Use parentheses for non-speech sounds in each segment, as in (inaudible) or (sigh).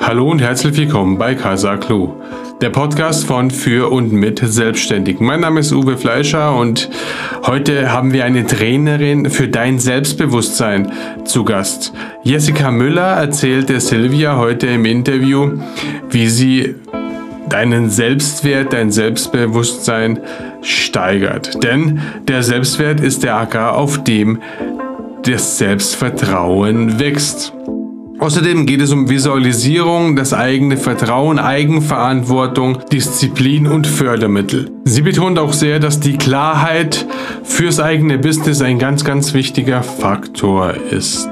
Hallo und herzlich willkommen bei Casa Clou, der Podcast von für und mit Selbstständigen. Mein Name ist Uwe Fleischer und heute haben wir eine Trainerin für dein Selbstbewusstsein zu Gast. Jessica Müller erzählte Silvia heute im Interview, wie sie deinen Selbstwert, dein Selbstbewusstsein steigert. Denn der Selbstwert ist der Acker, auf dem das Selbstvertrauen wächst. Außerdem geht es um Visualisierung, das eigene Vertrauen, Eigenverantwortung, Disziplin und Fördermittel. Sie betont auch sehr, dass die Klarheit fürs eigene Business ein ganz, ganz wichtiger Faktor ist.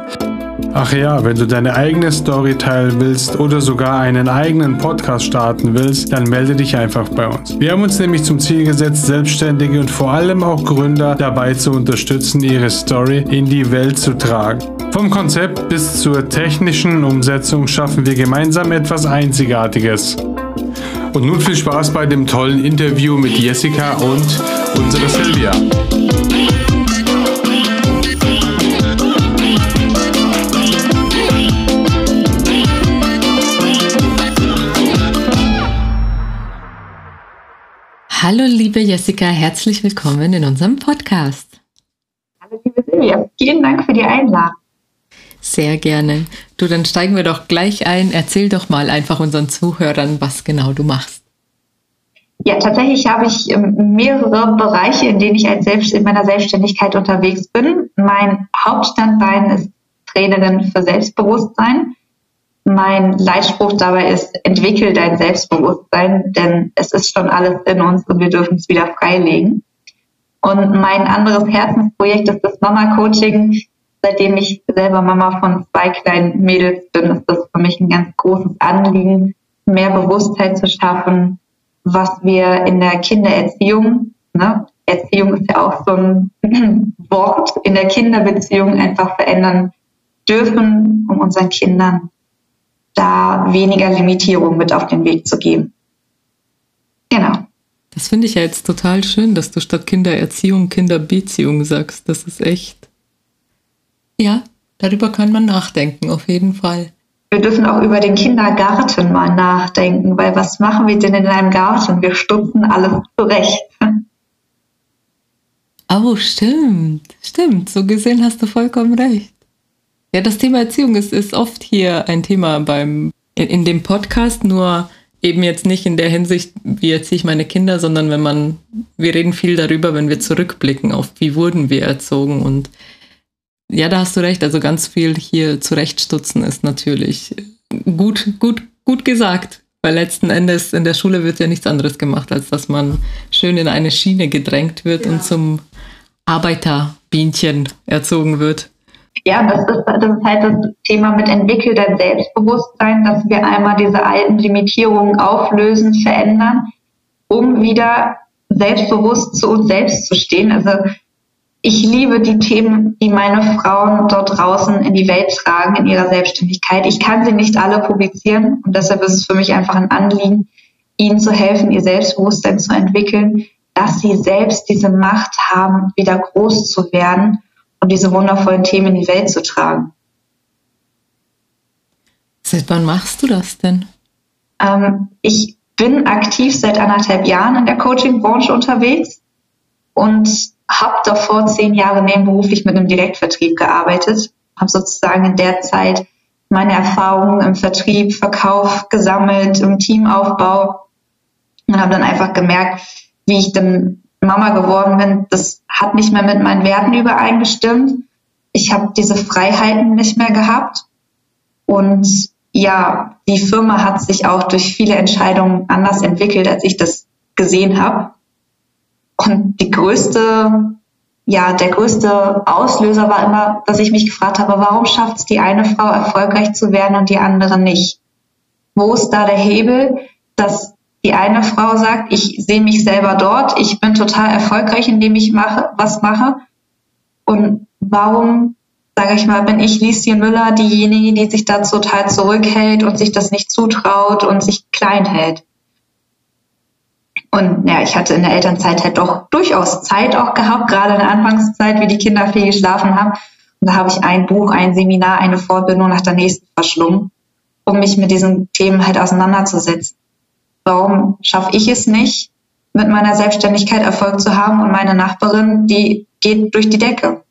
Ach ja, wenn du deine eigene Story teilen willst oder sogar einen eigenen Podcast starten willst, dann melde dich einfach bei uns. Wir haben uns nämlich zum Ziel gesetzt, Selbstständige und vor allem auch Gründer dabei zu unterstützen, ihre Story in die Welt zu tragen. Vom Konzept bis zur technischen Umsetzung schaffen wir gemeinsam etwas Einzigartiges. Und nun viel Spaß bei dem tollen Interview mit Jessica und unserer Silvia. Hallo liebe Jessica, herzlich willkommen in unserem Podcast. Hallo liebe Silvia, vielen Dank für die Einladung. Sehr gerne. Du, dann steigen wir doch gleich ein. Erzähl doch mal einfach unseren Zuhörern, was genau du machst. Ja, tatsächlich habe ich ähm, mehrere Bereiche, in denen ich als Selbst in meiner Selbstständigkeit unterwegs bin. Mein Hauptstandbein ist Trainerin für Selbstbewusstsein. Mein Leitspruch dabei ist, entwickel dein Selbstbewusstsein, denn es ist schon alles in uns und wir dürfen es wieder freilegen. Und mein anderes Herzensprojekt ist das Mama Coaching seitdem ich selber Mama von zwei kleinen Mädels bin, ist das für mich ein ganz großes Anliegen, mehr Bewusstheit zu schaffen, was wir in der Kindererziehung, ne, Erziehung ist ja auch so ein (clears throat) Wort, in der Kinderbeziehung einfach verändern dürfen, um unseren Kindern da weniger Limitierung mit auf den Weg zu geben. Genau. Das finde ich ja jetzt total schön, dass du statt Kindererziehung Kinderbeziehung sagst. Das ist echt ja, darüber kann man nachdenken, auf jeden Fall. Wir dürfen auch über den Kindergarten mal nachdenken, weil was machen wir denn in einem Garten? Wir stutzen alles zurecht. Oh, stimmt, stimmt. So gesehen hast du vollkommen recht. Ja, das Thema Erziehung ist, ist oft hier ein Thema beim, in, in dem Podcast, nur eben jetzt nicht in der Hinsicht, wie erziehe ich meine Kinder, sondern wenn man, wir reden viel darüber, wenn wir zurückblicken auf, wie wurden wir erzogen und ja, da hast du recht. Also ganz viel hier zurechtstutzen ist natürlich gut, gut, gut gesagt. Weil letzten Endes in der Schule wird ja nichts anderes gemacht, als dass man schön in eine Schiene gedrängt wird ja. und zum Arbeiterbienchen erzogen wird. Ja, das ist, das ist halt das Thema mit entwickel dein Selbstbewusstsein, dass wir einmal diese alten Limitierungen auflösen, verändern, um wieder selbstbewusst zu uns selbst zu stehen. Also ich liebe die Themen, die meine Frauen dort draußen in die Welt tragen in ihrer Selbstständigkeit. Ich kann sie nicht alle publizieren und deshalb ist es für mich einfach ein Anliegen, ihnen zu helfen, ihr Selbstbewusstsein zu entwickeln, dass sie selbst diese Macht haben, wieder groß zu werden und diese wundervollen Themen in die Welt zu tragen. Seit wann machst du das denn? Ähm, ich bin aktiv seit anderthalb Jahren in der Coaching-Branche unterwegs und habe davor zehn Jahre nebenberuflich mit einem Direktvertrieb gearbeitet, habe sozusagen in der Zeit meine Erfahrungen im Vertrieb, Verkauf gesammelt, im Teamaufbau und habe dann einfach gemerkt, wie ich dann Mama geworden bin, das hat nicht mehr mit meinen Werten übereingestimmt. Ich habe diese Freiheiten nicht mehr gehabt und ja, die Firma hat sich auch durch viele Entscheidungen anders entwickelt, als ich das gesehen habe. Und die größte, ja, der größte Auslöser war immer, dass ich mich gefragt habe, warum schafft es die eine Frau erfolgreich zu werden und die andere nicht? Wo ist da der Hebel, dass die eine Frau sagt, ich sehe mich selber dort, ich bin total erfolgreich, indem ich mache, was mache. Und warum, sage ich mal, bin ich Lieschen Müller diejenige, die sich da total zurückhält und sich das nicht zutraut und sich klein hält? Und ja, ich hatte in der Elternzeit halt doch durchaus Zeit auch gehabt, gerade in der Anfangszeit, wie die Kinder viel geschlafen haben. Und da habe ich ein Buch, ein Seminar, eine Fortbildung nach der nächsten verschlungen. um mich mit diesen Themen halt auseinanderzusetzen. Warum schaffe ich es nicht, mit meiner Selbstständigkeit Erfolg zu haben und meine Nachbarin, die geht durch die Decke.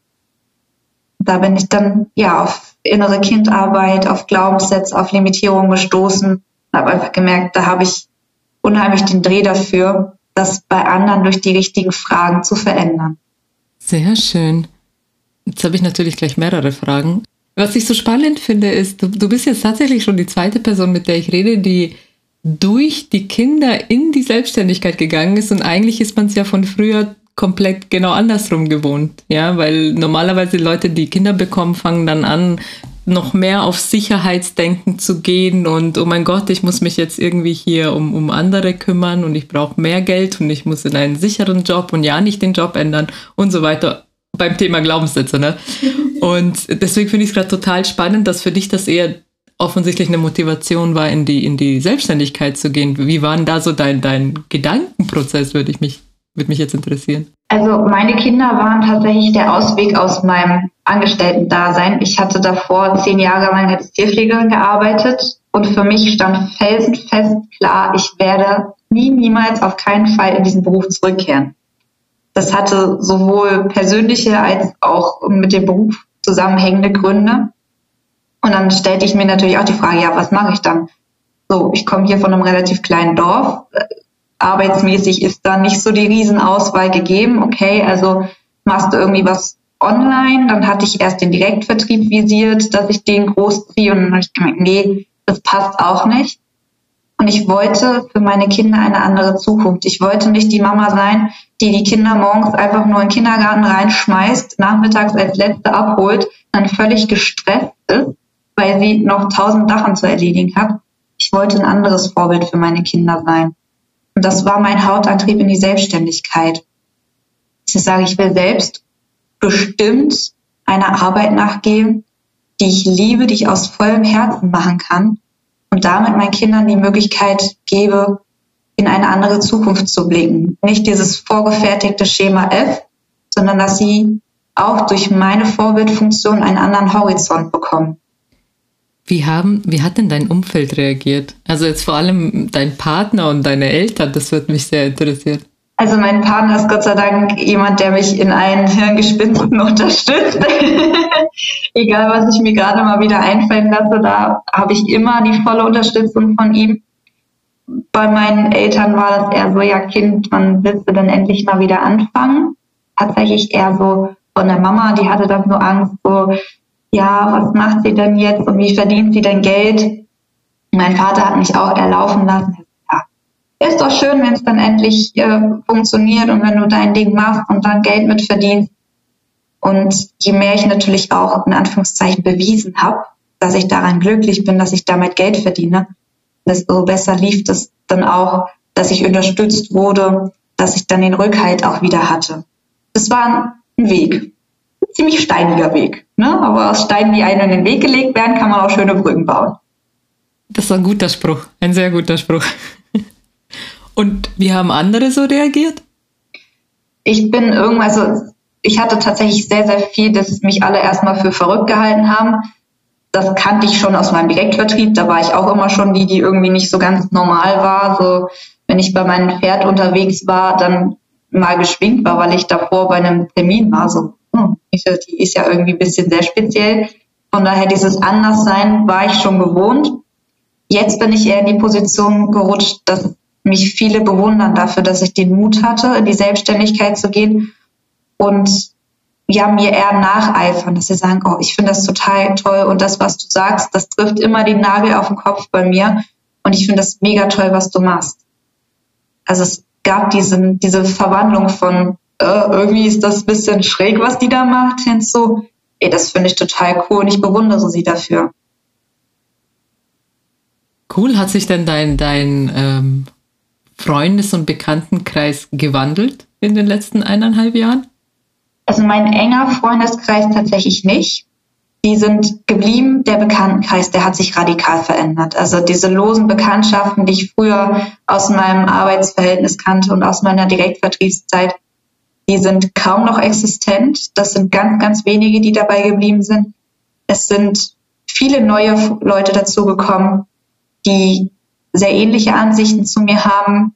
Da bin ich dann ja auf innere Kindarbeit, auf Glaubenssätze, auf Limitierung gestoßen, habe einfach gemerkt, da habe ich unheimlich den Dreh dafür, das bei anderen durch die richtigen Fragen zu verändern. Sehr schön. Jetzt habe ich natürlich gleich mehrere Fragen. Was ich so spannend finde, ist, du, du bist jetzt tatsächlich schon die zweite Person, mit der ich rede, die durch die Kinder in die Selbstständigkeit gegangen ist und eigentlich ist man es ja von früher komplett genau andersrum gewohnt, ja, weil normalerweise Leute, die Kinder bekommen, fangen dann an, noch mehr auf Sicherheitsdenken zu gehen und oh mein Gott, ich muss mich jetzt irgendwie hier um, um andere kümmern und ich brauche mehr Geld und ich muss in einen sicheren Job und ja nicht den Job ändern und so weiter beim Thema Glaubenssätze, ne? (laughs) Und deswegen finde ich es gerade total spannend, dass für dich das eher offensichtlich eine Motivation war, in die, in die Selbstständigkeit zu gehen. Wie war denn da so dein, dein Gedankenprozess, würde ich mich, würde mich jetzt interessieren? Also meine Kinder waren tatsächlich der Ausweg aus meinem Angestellten-Dasein. Ich hatte davor zehn Jahre lang als Tierpflegerin gearbeitet und für mich stand felsenfest klar, ich werde nie, niemals auf keinen Fall in diesen Beruf zurückkehren. Das hatte sowohl persönliche als auch mit dem Beruf zusammenhängende Gründe. Und dann stellte ich mir natürlich auch die Frage, ja, was mache ich dann? So, ich komme hier von einem relativ kleinen Dorf. Arbeitsmäßig ist da nicht so die Riesenauswahl gegeben. Okay, also machst du irgendwie was online. Dann hatte ich erst den Direktvertrieb visiert, dass ich den großziehe. Und dann habe ich gemerkt, nee, das passt auch nicht. Und ich wollte für meine Kinder eine andere Zukunft. Ich wollte nicht die Mama sein, die die Kinder morgens einfach nur in den Kindergarten reinschmeißt, nachmittags als Letzte abholt, dann völlig gestresst ist, weil sie noch tausend Sachen zu erledigen hat. Ich wollte ein anderes Vorbild für meine Kinder sein. Und das war mein Hauptantrieb in die Selbstständigkeit. Ich sage, ich will selbst bestimmt einer Arbeit nachgehen, die ich liebe, die ich aus vollem Herzen machen kann und damit meinen Kindern die Möglichkeit gebe, in eine andere Zukunft zu blicken. Nicht dieses vorgefertigte Schema F, sondern dass sie auch durch meine Vorbildfunktion einen anderen Horizont bekommen. Wie haben, wie hat denn dein Umfeld reagiert? Also jetzt vor allem dein Partner und deine Eltern, das wird mich sehr interessieren. Also mein Partner ist Gott sei Dank jemand, der mich in allen Hirngespinsten (laughs) unterstützt. (laughs) Egal, was ich mir gerade mal wieder einfallen lasse, da habe ich immer die volle Unterstützung von ihm. Bei meinen Eltern war das eher so, ja Kind, wann willst du denn endlich mal wieder anfangen? Tatsächlich eher so von der Mama, die hatte dann so Angst, so, ja, was macht sie denn jetzt und wie verdient sie denn Geld? Mein Vater hat mich auch erlaufen lassen ist doch schön, wenn es dann endlich äh, funktioniert und wenn du dein Ding machst und dann Geld mit verdienst. Und je mehr ich natürlich auch in Anführungszeichen bewiesen habe, dass ich daran glücklich bin, dass ich damit Geld verdiene, desto besser lief das dann auch, dass ich unterstützt wurde, dass ich dann den Rückhalt auch wieder hatte. Es war ein Weg, ziemlich steiniger Weg. Ne? Aber aus Steinen, die einem in den Weg gelegt werden, kann man auch schöne Brücken bauen. Das ist ein guter Spruch, ein sehr guter Spruch. (laughs) Und wie haben andere so reagiert? Ich bin irgendwas, also ich hatte tatsächlich sehr, sehr viel, dass mich alle erstmal für verrückt gehalten haben. Das kannte ich schon aus meinem Direktvertrieb. Da war ich auch immer schon die, die irgendwie nicht so ganz normal war. So, wenn ich bei meinem Pferd unterwegs war, dann mal geschwingt war, weil ich davor bei einem Termin war. So, hm, die ist ja irgendwie ein bisschen sehr speziell. Von daher dieses Anderssein war ich schon gewohnt. Jetzt bin ich eher in die Position gerutscht, dass mich viele bewundern dafür, dass ich den Mut hatte, in die Selbstständigkeit zu gehen und ja, mir eher nacheifern, dass sie sagen, oh, ich finde das total toll und das, was du sagst, das trifft immer den Nagel auf den Kopf bei mir und ich finde das mega toll, was du machst. Also es gab diesen, diese Verwandlung von, äh, irgendwie ist das ein bisschen schräg, was die da macht, hinzu, ey, das finde ich total cool und ich bewundere sie dafür. Cool, hat sich denn dein, dein ähm, Freundes- und Bekanntenkreis gewandelt in den letzten eineinhalb Jahren? Also mein enger Freundeskreis tatsächlich nicht. Die sind geblieben. Der Bekanntenkreis, der hat sich radikal verändert. Also diese losen Bekanntschaften, die ich früher aus meinem Arbeitsverhältnis kannte und aus meiner Direktvertriebszeit, die sind kaum noch existent. Das sind ganz, ganz wenige, die dabei geblieben sind. Es sind viele neue Leute dazugekommen, die sehr ähnliche Ansichten zu mir haben,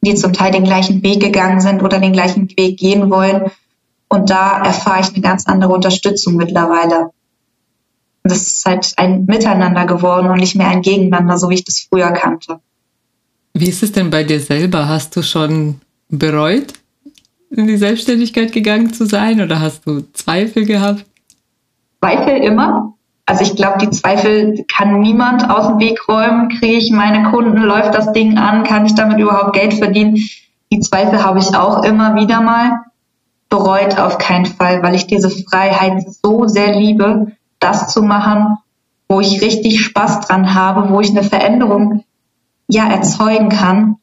die zum Teil den gleichen Weg gegangen sind oder den gleichen Weg gehen wollen. Und da erfahre ich eine ganz andere Unterstützung mittlerweile. Das ist halt ein Miteinander geworden und nicht mehr ein Gegeneinander, so wie ich das früher kannte. Wie ist es denn bei dir selber? Hast du schon bereut, in die Selbstständigkeit gegangen zu sein oder hast du Zweifel gehabt? Zweifel immer. Also ich glaube, die Zweifel kann niemand aus dem Weg räumen. Kriege ich meine Kunden, läuft das Ding an, kann ich damit überhaupt Geld verdienen? Die Zweifel habe ich auch immer wieder mal. Bereut auf keinen Fall, weil ich diese Freiheit so sehr liebe, das zu machen, wo ich richtig Spaß dran habe, wo ich eine Veränderung ja erzeugen kann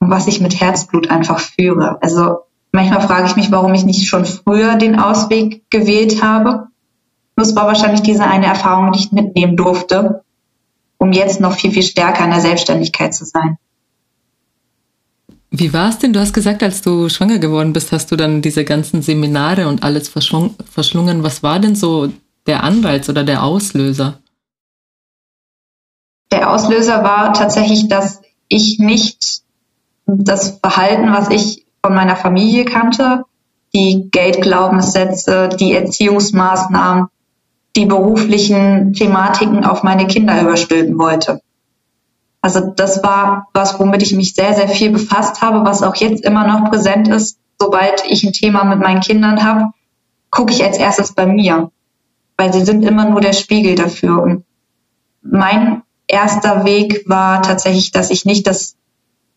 und was ich mit Herzblut einfach führe. Also manchmal frage ich mich, warum ich nicht schon früher den Ausweg gewählt habe. Das war wahrscheinlich diese eine Erfahrung, die ich mitnehmen durfte, um jetzt noch viel, viel stärker in der Selbstständigkeit zu sein. Wie war es denn? Du hast gesagt, als du schwanger geworden bist, hast du dann diese ganzen Seminare und alles verschlungen. Was war denn so der Anreiz oder der Auslöser? Der Auslöser war tatsächlich, dass ich nicht das Verhalten, was ich von meiner Familie kannte, die Geldglaubenssätze, die Erziehungsmaßnahmen, die beruflichen Thematiken auf meine Kinder überstülpen wollte. Also das war was, womit ich mich sehr, sehr viel befasst habe, was auch jetzt immer noch präsent ist. Sobald ich ein Thema mit meinen Kindern habe, gucke ich als erstes bei mir, weil sie sind immer nur der Spiegel dafür. Und mein erster Weg war tatsächlich, dass ich nicht das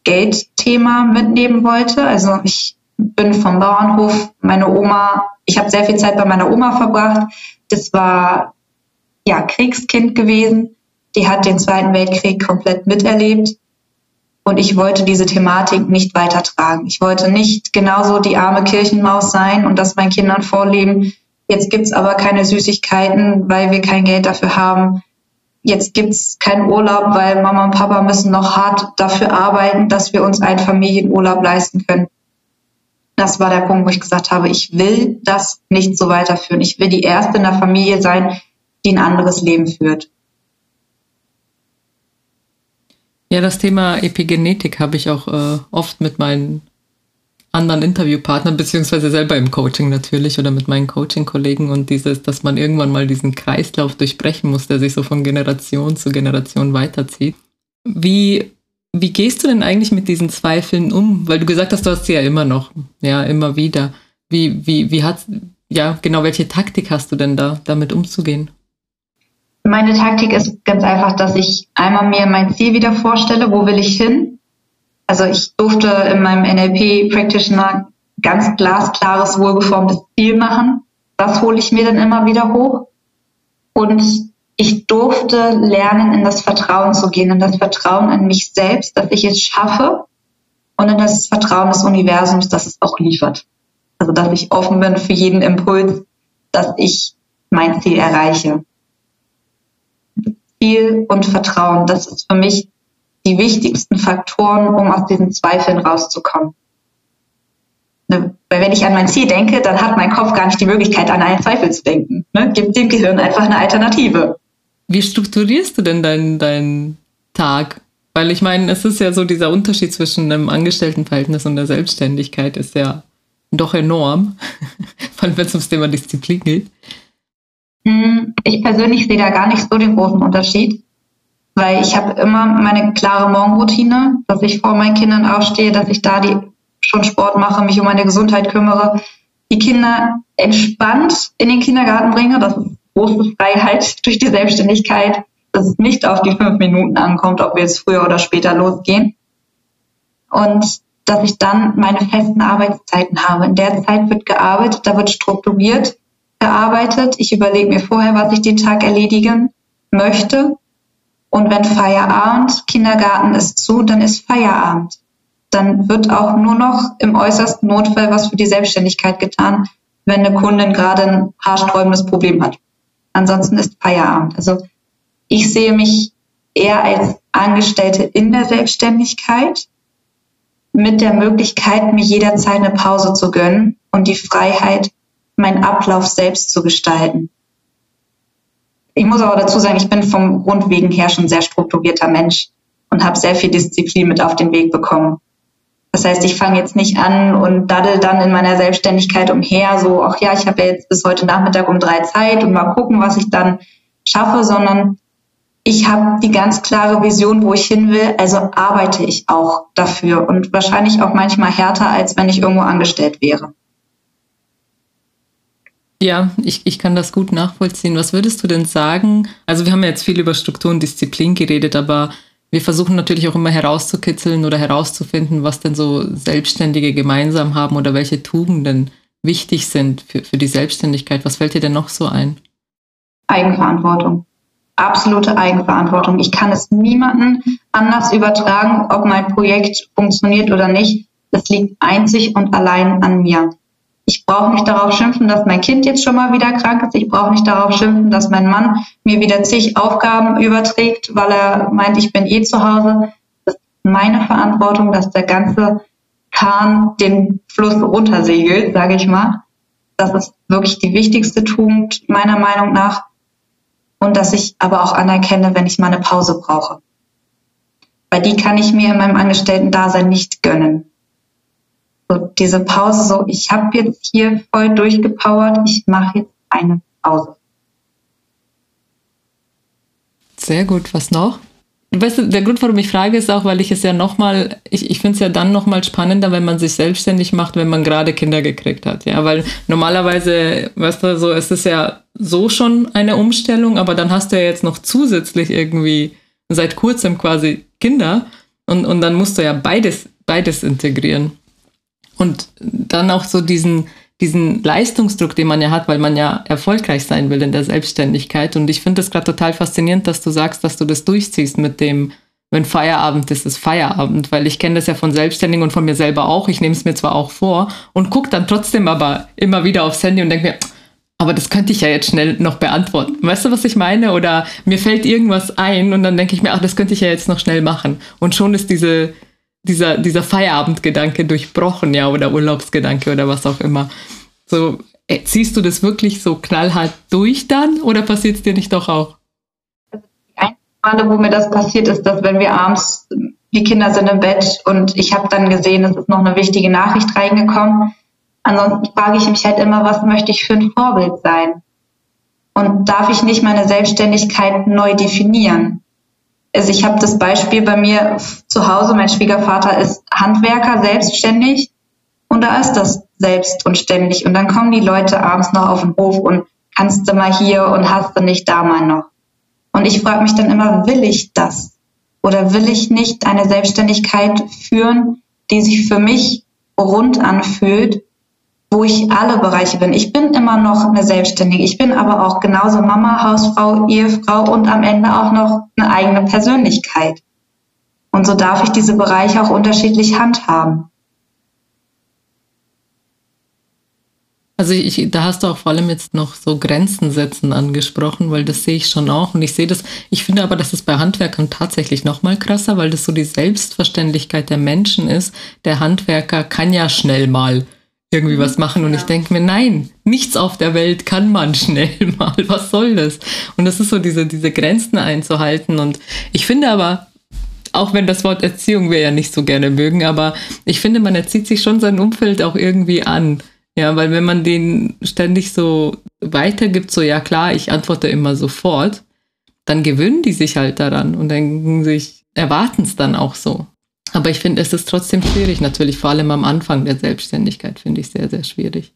Geldthema mitnehmen wollte. Also ich bin vom Bauernhof, meine Oma, ich habe sehr viel Zeit bei meiner Oma verbracht. Das war ja Kriegskind gewesen. Die hat den Zweiten Weltkrieg komplett miterlebt. Und ich wollte diese Thematik nicht weitertragen. Ich wollte nicht genauso die arme Kirchenmaus sein und das meinen Kindern vorleben. Jetzt gibt's aber keine Süßigkeiten, weil wir kein Geld dafür haben jetzt gibt's keinen Urlaub, weil Mama und Papa müssen noch hart dafür arbeiten, dass wir uns einen Familienurlaub leisten können. Das war der Punkt, wo ich gesagt habe, ich will das nicht so weiterführen. Ich will die Erste in der Familie sein, die ein anderes Leben führt. Ja, das Thema Epigenetik habe ich auch äh, oft mit meinen anderen Interviewpartnern, beziehungsweise selber im Coaching natürlich oder mit meinen Coaching-Kollegen und dieses, dass man irgendwann mal diesen Kreislauf durchbrechen muss, der sich so von Generation zu Generation weiterzieht. Wie, wie gehst du denn eigentlich mit diesen Zweifeln um? Weil du gesagt hast, du hast sie ja immer noch, ja, immer wieder. Wie, wie, wie hat, ja, genau, welche Taktik hast du denn da, damit umzugehen? Meine Taktik ist ganz einfach, dass ich einmal mir mein Ziel wieder vorstelle, wo will ich hin? Also ich durfte in meinem NLP Practitioner ganz glasklares, wohlgeformtes Ziel machen. Das hole ich mir dann immer wieder hoch. Und ich durfte lernen, in das Vertrauen zu gehen, in das Vertrauen in mich selbst, dass ich es schaffe und in das Vertrauen des Universums, dass es auch liefert. Also dass ich offen bin für jeden Impuls, dass ich mein Ziel erreiche. Ziel und Vertrauen, das ist für mich die wichtigsten Faktoren, um aus diesen Zweifeln rauszukommen. Ne? Weil wenn ich an mein Ziel denke, dann hat mein Kopf gar nicht die Möglichkeit, an einen Zweifel zu denken. Ne? Gibt dem Gehirn einfach eine Alternative. Wie strukturierst du denn deinen dein Tag? Weil ich meine, es ist ja so, dieser Unterschied zwischen einem Angestelltenverhältnis und der Selbstständigkeit ist ja doch enorm, (laughs) vor allem wenn es ums Thema Disziplin geht. Hm, ich persönlich sehe da gar nicht so den großen Unterschied weil ich habe immer meine klare Morgenroutine, dass ich vor meinen Kindern aufstehe, dass ich da die schon Sport mache, mich um meine Gesundheit kümmere, die Kinder entspannt in den Kindergarten bringe. Das ist große Freiheit durch die Selbstständigkeit, dass es nicht auf die fünf Minuten ankommt, ob wir jetzt früher oder später losgehen. Und dass ich dann meine festen Arbeitszeiten habe. In der Zeit wird gearbeitet, da wird strukturiert gearbeitet. Ich überlege mir vorher, was ich den Tag erledigen möchte und wenn Feierabend, Kindergarten ist zu, dann ist Feierabend. Dann wird auch nur noch im äußersten Notfall was für die Selbstständigkeit getan, wenn eine Kundin gerade ein haarsträubendes Problem hat. Ansonsten ist Feierabend. Also ich sehe mich eher als Angestellte in der Selbstständigkeit mit der Möglichkeit, mir jederzeit eine Pause zu gönnen und die Freiheit, meinen Ablauf selbst zu gestalten. Ich muss aber dazu sagen, ich bin vom Grundwegen her schon sehr strukturierter Mensch und habe sehr viel Disziplin mit auf den Weg bekommen. Das heißt, ich fange jetzt nicht an und daddel dann in meiner Selbstständigkeit umher, so, ach ja, ich habe ja jetzt bis heute Nachmittag um drei Zeit und mal gucken, was ich dann schaffe, sondern ich habe die ganz klare Vision, wo ich hin will, also arbeite ich auch dafür und wahrscheinlich auch manchmal härter, als wenn ich irgendwo angestellt wäre. Ja, ich, ich kann das gut nachvollziehen. Was würdest du denn sagen? Also wir haben ja jetzt viel über Struktur und Disziplin geredet, aber wir versuchen natürlich auch immer herauszukitzeln oder herauszufinden, was denn so Selbstständige gemeinsam haben oder welche Tugenden wichtig sind für, für die Selbstständigkeit. Was fällt dir denn noch so ein? Eigenverantwortung. Absolute Eigenverantwortung. Ich kann es niemandem anders übertragen, ob mein Projekt funktioniert oder nicht. Es liegt einzig und allein an mir. Ich brauche nicht darauf schimpfen, dass mein Kind jetzt schon mal wieder krank ist. Ich brauche nicht darauf schimpfen, dass mein Mann mir wieder zig Aufgaben überträgt, weil er meint, ich bin eh zu Hause. Das ist meine Verantwortung, dass der ganze Kahn den Fluss runtersegelt, sage ich mal. Das ist wirklich die wichtigste Tugend meiner Meinung nach. Und dass ich aber auch anerkenne, wenn ich mal eine Pause brauche. Weil die kann ich mir in meinem Angestellten-Dasein nicht gönnen. So diese Pause, so ich habe jetzt hier voll durchgepowert, ich mache jetzt eine Pause. Sehr gut, was noch? Weißt du, der Grund, warum ich frage, ist auch, weil ich es ja nochmal, ich, ich finde es ja dann nochmal spannender, wenn man sich selbstständig macht, wenn man gerade Kinder gekriegt hat. Ja, weil normalerweise, weißt du, so, es ist ja so schon eine Umstellung, aber dann hast du ja jetzt noch zusätzlich irgendwie seit kurzem quasi Kinder und, und dann musst du ja beides, beides integrieren. Und dann auch so diesen, diesen Leistungsdruck, den man ja hat, weil man ja erfolgreich sein will in der Selbstständigkeit. Und ich finde es gerade total faszinierend, dass du sagst, dass du das durchziehst mit dem, wenn Feierabend ist, ist Feierabend, weil ich kenne das ja von Selbstständigen und von mir selber auch. Ich nehme es mir zwar auch vor und gucke dann trotzdem aber immer wieder aufs Handy und denke mir, aber das könnte ich ja jetzt schnell noch beantworten. Weißt du, was ich meine? Oder mir fällt irgendwas ein und dann denke ich mir, ach, das könnte ich ja jetzt noch schnell machen. Und schon ist diese, dieser, dieser Feierabendgedanke durchbrochen, ja, oder Urlaubsgedanke oder was auch immer. So, äh, ziehst du das wirklich so knallhart durch dann oder passiert es dir nicht doch auch? Die einzige Male, wo mir das passiert, ist, dass wenn wir abends, die Kinder sind im Bett und ich habe dann gesehen, es ist noch eine wichtige Nachricht reingekommen. Ansonsten frage ich mich halt immer, was möchte ich für ein Vorbild sein? Und darf ich nicht meine Selbstständigkeit neu definieren? Also ich habe das Beispiel bei mir zu Hause, mein Schwiegervater ist Handwerker, selbstständig und da ist das selbst und ständig und dann kommen die Leute abends noch auf den Hof und kannst du mal hier und hast du nicht da mal noch. Und ich frage mich dann immer, will ich das? Oder will ich nicht eine Selbstständigkeit führen, die sich für mich rund anfühlt wo ich alle Bereiche bin. Ich bin immer noch eine Selbstständige. Ich bin aber auch genauso Mama, Hausfrau, Ehefrau und am Ende auch noch eine eigene Persönlichkeit. Und so darf ich diese Bereiche auch unterschiedlich handhaben. Also ich, da hast du auch vor allem jetzt noch so Grenzen setzen angesprochen, weil das sehe ich schon auch. Und ich sehe das, ich finde aber, das ist bei Handwerkern tatsächlich noch mal krasser, weil das so die Selbstverständlichkeit der Menschen ist. Der Handwerker kann ja schnell mal irgendwie was machen. Und ja. ich denke mir, nein, nichts auf der Welt kann man (laughs) schnell mal. Was soll das? Und das ist so diese, diese Grenzen einzuhalten. Und ich finde aber, auch wenn das Wort Erziehung wir ja nicht so gerne mögen, aber ich finde, man erzieht sich schon sein Umfeld auch irgendwie an. Ja, weil wenn man den ständig so weitergibt, so ja klar, ich antworte immer sofort, dann gewöhnen die sich halt daran und denken sich, erwarten es dann auch so. Aber ich finde, es ist trotzdem schwierig, natürlich, vor allem am Anfang der Selbstständigkeit finde ich sehr, sehr schwierig.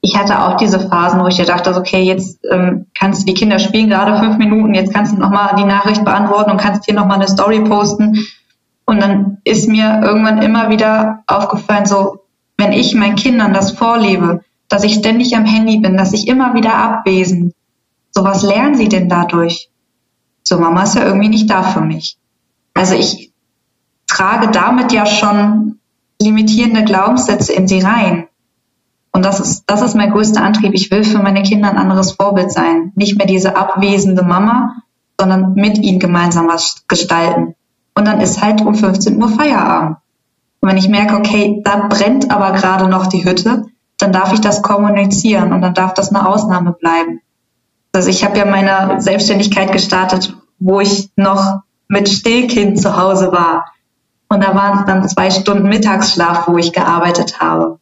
Ich hatte auch diese Phasen, wo ich dachte, okay, jetzt ähm, kannst du die Kinder spielen gerade fünf Minuten, jetzt kannst du nochmal die Nachricht beantworten und kannst hier nochmal eine Story posten. Und dann ist mir irgendwann immer wieder aufgefallen, so, wenn ich meinen Kindern das vorlebe, dass ich ständig am Handy bin, dass ich immer wieder abwesend, so was lernen sie denn dadurch? So, Mama ist ja irgendwie nicht da für mich. Also ich, trage damit ja schon limitierende Glaubenssätze in sie rein. Und das ist, das ist mein größter Antrieb. Ich will für meine Kinder ein anderes Vorbild sein. Nicht mehr diese abwesende Mama, sondern mit ihnen gemeinsam was gestalten. Und dann ist halt um 15 Uhr Feierabend. Und wenn ich merke, okay, da brennt aber gerade noch die Hütte, dann darf ich das kommunizieren und dann darf das eine Ausnahme bleiben. Also ich habe ja meine Selbstständigkeit gestartet, wo ich noch mit Stillkind zu Hause war. Und da waren es dann zwei Stunden Mittagsschlaf, wo ich gearbeitet habe.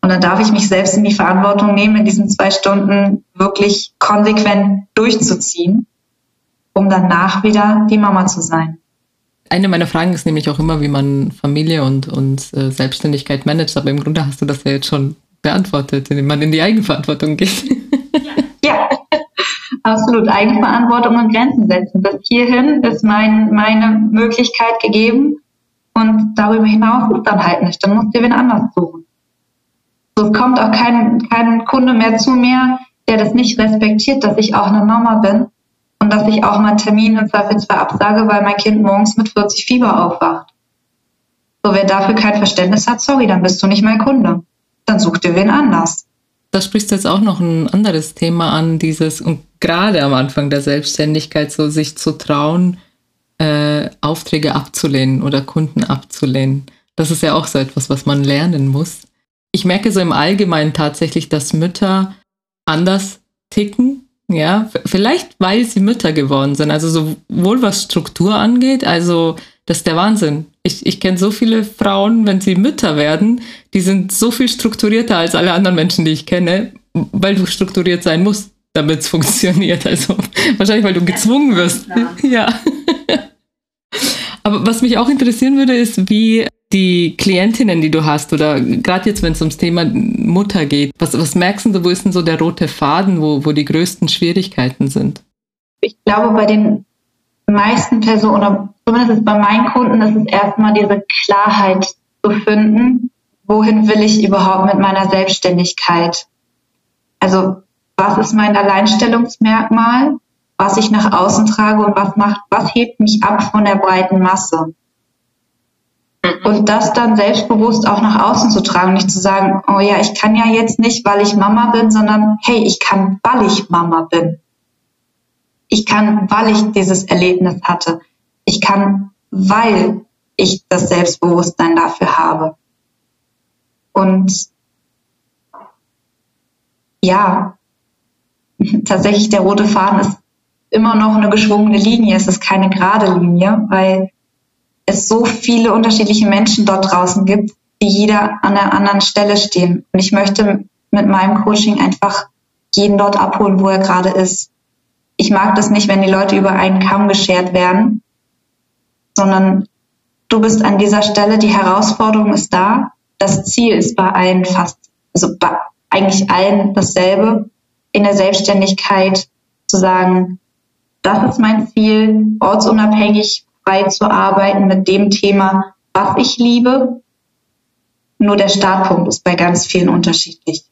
Und dann darf ich mich selbst in die Verantwortung nehmen, in diesen zwei Stunden wirklich konsequent durchzuziehen, um danach wieder die Mama zu sein. Eine meiner Fragen ist nämlich auch immer, wie man Familie und, und äh, Selbstständigkeit managt. Aber im Grunde hast du das ja jetzt schon beantwortet, indem man in die Eigenverantwortung geht. Ja, absolut. Eigenverantwortung und Grenzen setzen. Bis hierhin ist mein, meine Möglichkeit gegeben und darüber hinaus ist dann halt nicht. Dann musst du wen anders suchen. So, kommt auch kein, kein Kunde mehr zu mir, der das nicht respektiert, dass ich auch eine Mama bin und dass ich auch mal Termin im Zweifelsfall absage, weil mein Kind morgens mit 40 Fieber aufwacht. So, wer dafür kein Verständnis hat, sorry, dann bist du nicht mein Kunde. Dann such dir wen anders. Da sprichst du jetzt auch noch ein anderes Thema an, dieses, und gerade am Anfang der Selbstständigkeit, so sich zu trauen, äh, Aufträge abzulehnen oder Kunden abzulehnen. Das ist ja auch so etwas, was man lernen muss. Ich merke so im Allgemeinen tatsächlich, dass Mütter anders ticken ja, vielleicht weil sie Mütter geworden sind. Also sowohl was Struktur angeht, also das ist der Wahnsinn. Ich, ich kenne so viele Frauen, wenn sie Mütter werden, die sind so viel strukturierter als alle anderen Menschen, die ich kenne, weil du strukturiert sein musst, damit es funktioniert. Also wahrscheinlich, weil du gezwungen wirst. (laughs) Ja. Aber was mich auch interessieren würde, ist, wie die Klientinnen, die du hast, oder gerade jetzt, wenn es ums Thema Mutter geht, was, was merkst du, wo ist denn so der rote Faden, wo, wo die größten Schwierigkeiten sind? Ich glaube, bei den meisten Personen, oder zumindest bei meinen Kunden, ist es erstmal diese Klarheit zu finden, wohin will ich überhaupt mit meiner Selbstständigkeit? Also, was ist mein Alleinstellungsmerkmal, was ich nach außen trage und was macht, was hebt mich ab von der breiten Masse? Mhm. Und das dann selbstbewusst auch nach außen zu tragen, nicht zu sagen, oh ja, ich kann ja jetzt nicht, weil ich Mama bin, sondern hey, ich kann, weil ich Mama bin. Ich kann, weil ich dieses Erlebnis hatte. Ich kann, weil ich das Selbstbewusstsein dafür habe. Und ja, (laughs) tatsächlich der rote Faden ist immer noch eine geschwungene Linie. Es ist keine gerade Linie, weil es so viele unterschiedliche Menschen dort draußen gibt, die jeder an einer anderen Stelle stehen. Und ich möchte mit meinem Coaching einfach jeden dort abholen, wo er gerade ist. Ich mag das nicht, wenn die Leute über einen Kamm geschert werden, sondern du bist an dieser Stelle, die Herausforderung ist da, das Ziel ist bei allen fast, also bei eigentlich allen dasselbe, in der Selbstständigkeit zu sagen, das ist mein Ziel, ortsunabhängig frei zu arbeiten mit dem Thema, was ich liebe. Nur der Startpunkt ist bei ganz vielen unterschiedlich.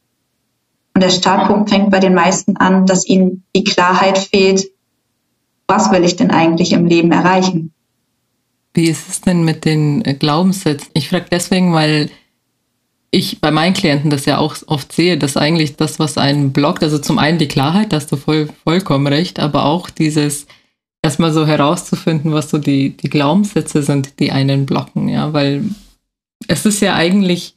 Und der Startpunkt fängt bei den meisten an, dass ihnen die Klarheit fehlt, was will ich denn eigentlich im Leben erreichen? Wie ist es denn mit den Glaubenssätzen? Ich frage deswegen, weil ich bei meinen Klienten das ja auch oft sehe, dass eigentlich das, was einen blockt, also zum einen die Klarheit, da hast du voll, vollkommen recht, aber auch dieses, erstmal so herauszufinden, was so die, die Glaubenssätze sind, die einen blocken, ja, weil es ist ja eigentlich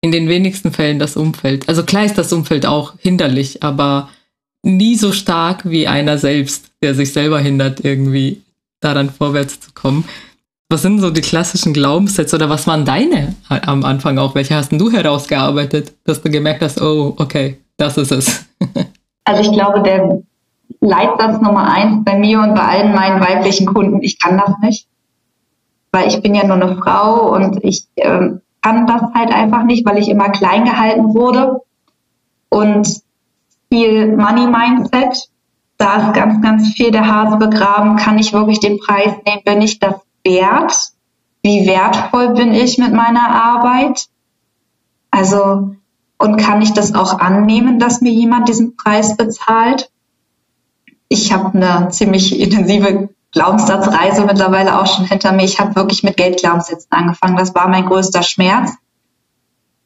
in den wenigsten Fällen das Umfeld. Also klar ist das Umfeld auch hinderlich, aber nie so stark wie einer selbst, der sich selber hindert, irgendwie daran vorwärts zu kommen. Was sind so die klassischen Glaubenssätze oder was waren deine am Anfang auch? Welche hast du herausgearbeitet, dass du gemerkt hast, oh, okay, das ist es? (laughs) Also ich glaube, der Leitsatz Nummer eins bei mir und bei allen meinen weiblichen Kunden, ich kann das nicht. Weil ich bin ja nur eine Frau und ich äh, kann das halt einfach nicht, weil ich immer klein gehalten wurde. Und viel Money Mindset, da ist ganz, ganz viel der Hase begraben. Kann ich wirklich den Preis nehmen? Bin ich das wert? Wie wertvoll bin ich mit meiner Arbeit? Also, und kann ich das auch annehmen, dass mir jemand diesen Preis bezahlt? ich habe eine ziemlich intensive Glaubenssatzreise mittlerweile auch schon hinter mir. Ich habe wirklich mit Geldglaubenssätzen angefangen. Das war mein größter Schmerz.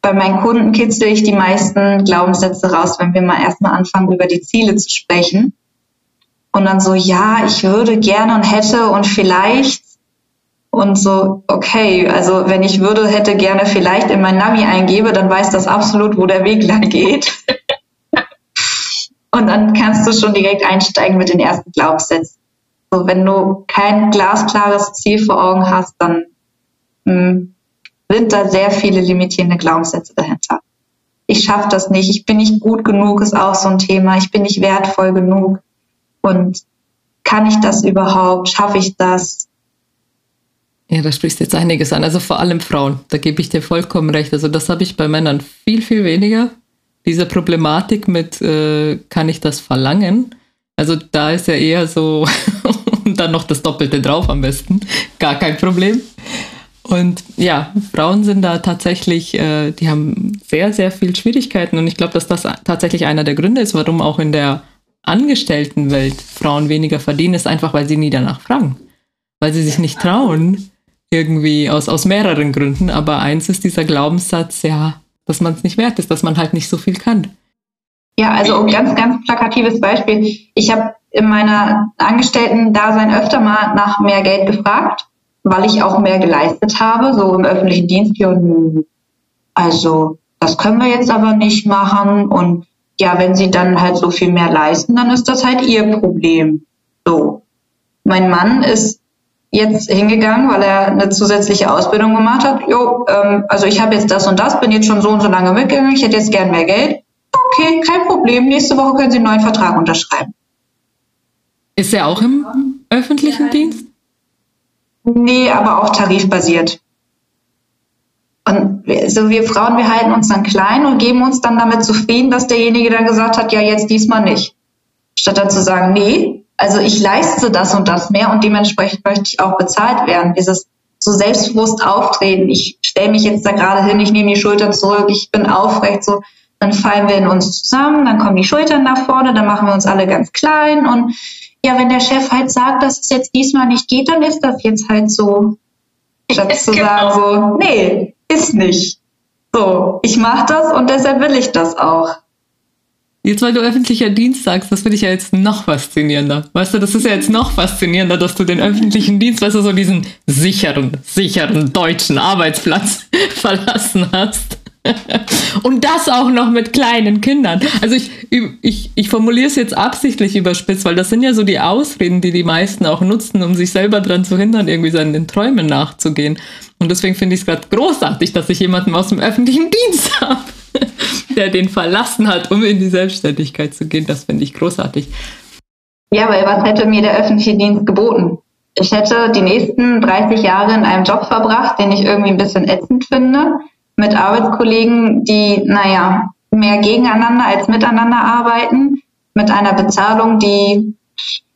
Bei meinen Kunden kitzel ich die meisten Glaubenssätze raus, wenn wir mal erstmal anfangen, über die Ziele zu sprechen. Und dann so, ja, ich würde gerne und hätte und vielleicht. Und so, okay, also wenn ich würde, hätte gerne vielleicht in mein Navi eingebe, dann weiß das absolut, wo der Weg lang geht. (laughs) Und dann kannst du schon direkt einsteigen mit den ersten Glaubenssätzen. So, wenn du kein glasklares Ziel vor Augen hast, dann mh, hm, sind da sehr viele limitierende Glaubenssätze dahinter. Ich schaffe das nicht, ich bin nicht gut genug, ist auch so ein Thema. Ich bin nicht wertvoll genug. Und kann ich das überhaupt? Schaffe ich das? Ja, da sprichst du jetzt einiges an. Also vor allem Frauen, da gebe ich dir vollkommen recht. Also das habe ich bei Männern viel, viel weniger. Diese Problematik mit, äh, kann ich das verlangen? Also da ist ja eher so, (laughs) und dann noch das Doppelte drauf am besten. Gar kein Problem. Und ja, Frauen sind da tatsächlich, äh, die haben sehr, sehr viel Schwierigkeiten. Und ich glaube, dass das tatsächlich einer der Gründe ist, warum auch in der Angestelltenwelt Frauen weniger verdienen, ist einfach, weil sie nie danach fragen. Weil sie sich nicht trauen, irgendwie aus, aus mehreren Gründen, aber eins ist dieser Glaubenssatz, ja, dass man es nicht wert ist, dass man halt nicht so viel kann. Ja, also ein ganz, ganz plakatives Beispiel. Ich habe in meiner Angestellten-Dasein öfter mal nach mehr Geld gefragt, weil ich auch mehr geleistet habe, so im öffentlichen Dienst. Ja, also das können wir jetzt aber nicht machen und ja, wenn sie dann halt so viel mehr leisten, dann ist das halt ihr Problem. So. Mein Mann ist jetzt hingegangen, weil er eine zusätzliche Ausbildung gemacht hat. Jo, ähm, also ich habe jetzt das und das, bin jetzt schon so und so lange mitgegangen, ich hätte jetzt gern mehr Geld. Okay, kein Problem. Nächste Woche können Sie einen neuen Vertrag unterschreiben. Ist er auch im öffentlichen ja. Dienst? Nee, aber auch tarifbasiert. Und so wir Frauen, wir halten uns dann klein und geben uns dann damit zufrieden, dass derjenige dann gesagt hat, ja, jetzt diesmal nicht. Statt dann zu sagen, nee, also ich leiste das und das mehr und dementsprechend möchte ich auch bezahlt werden. Dieses so selbstbewusst auftreten, ich stelle mich jetzt da gerade hin, ich nehme die Schultern zurück, ich bin aufrecht, so, dann fallen wir in uns zusammen, dann kommen die Schultern nach vorne, dann machen wir uns alle ganz klein und ja, wenn der Chef halt sagt, dass es jetzt diesmal nicht geht, dann ist das jetzt halt so. Statt zu genau. sagen so, nee, ist nicht. So, ich mache das und deshalb will ich das auch. Jetzt, weil du öffentlicher Dienst sagst, das finde ich ja jetzt noch faszinierender. Weißt du, das ist ja jetzt noch faszinierender, dass du den öffentlichen Dienst, weißt du, so diesen sicheren, sicheren deutschen Arbeitsplatz (laughs) verlassen hast. (laughs) Und das auch noch mit kleinen Kindern. Also ich, ich, ich formuliere es jetzt absichtlich überspitzt, weil das sind ja so die Ausreden, die die meisten auch nutzen, um sich selber daran zu hindern, irgendwie seinen Träumen nachzugehen. Und deswegen finde ich es gerade großartig, dass ich jemanden aus dem öffentlichen Dienst (laughs) habe der den verlassen hat, um in die Selbstständigkeit zu gehen. Das finde ich großartig. Ja, weil was hätte mir der öffentliche Dienst geboten? Ich hätte die nächsten 30 Jahre in einem Job verbracht, den ich irgendwie ein bisschen ätzend finde, mit Arbeitskollegen, die, naja, mehr gegeneinander als miteinander arbeiten, mit einer Bezahlung, die,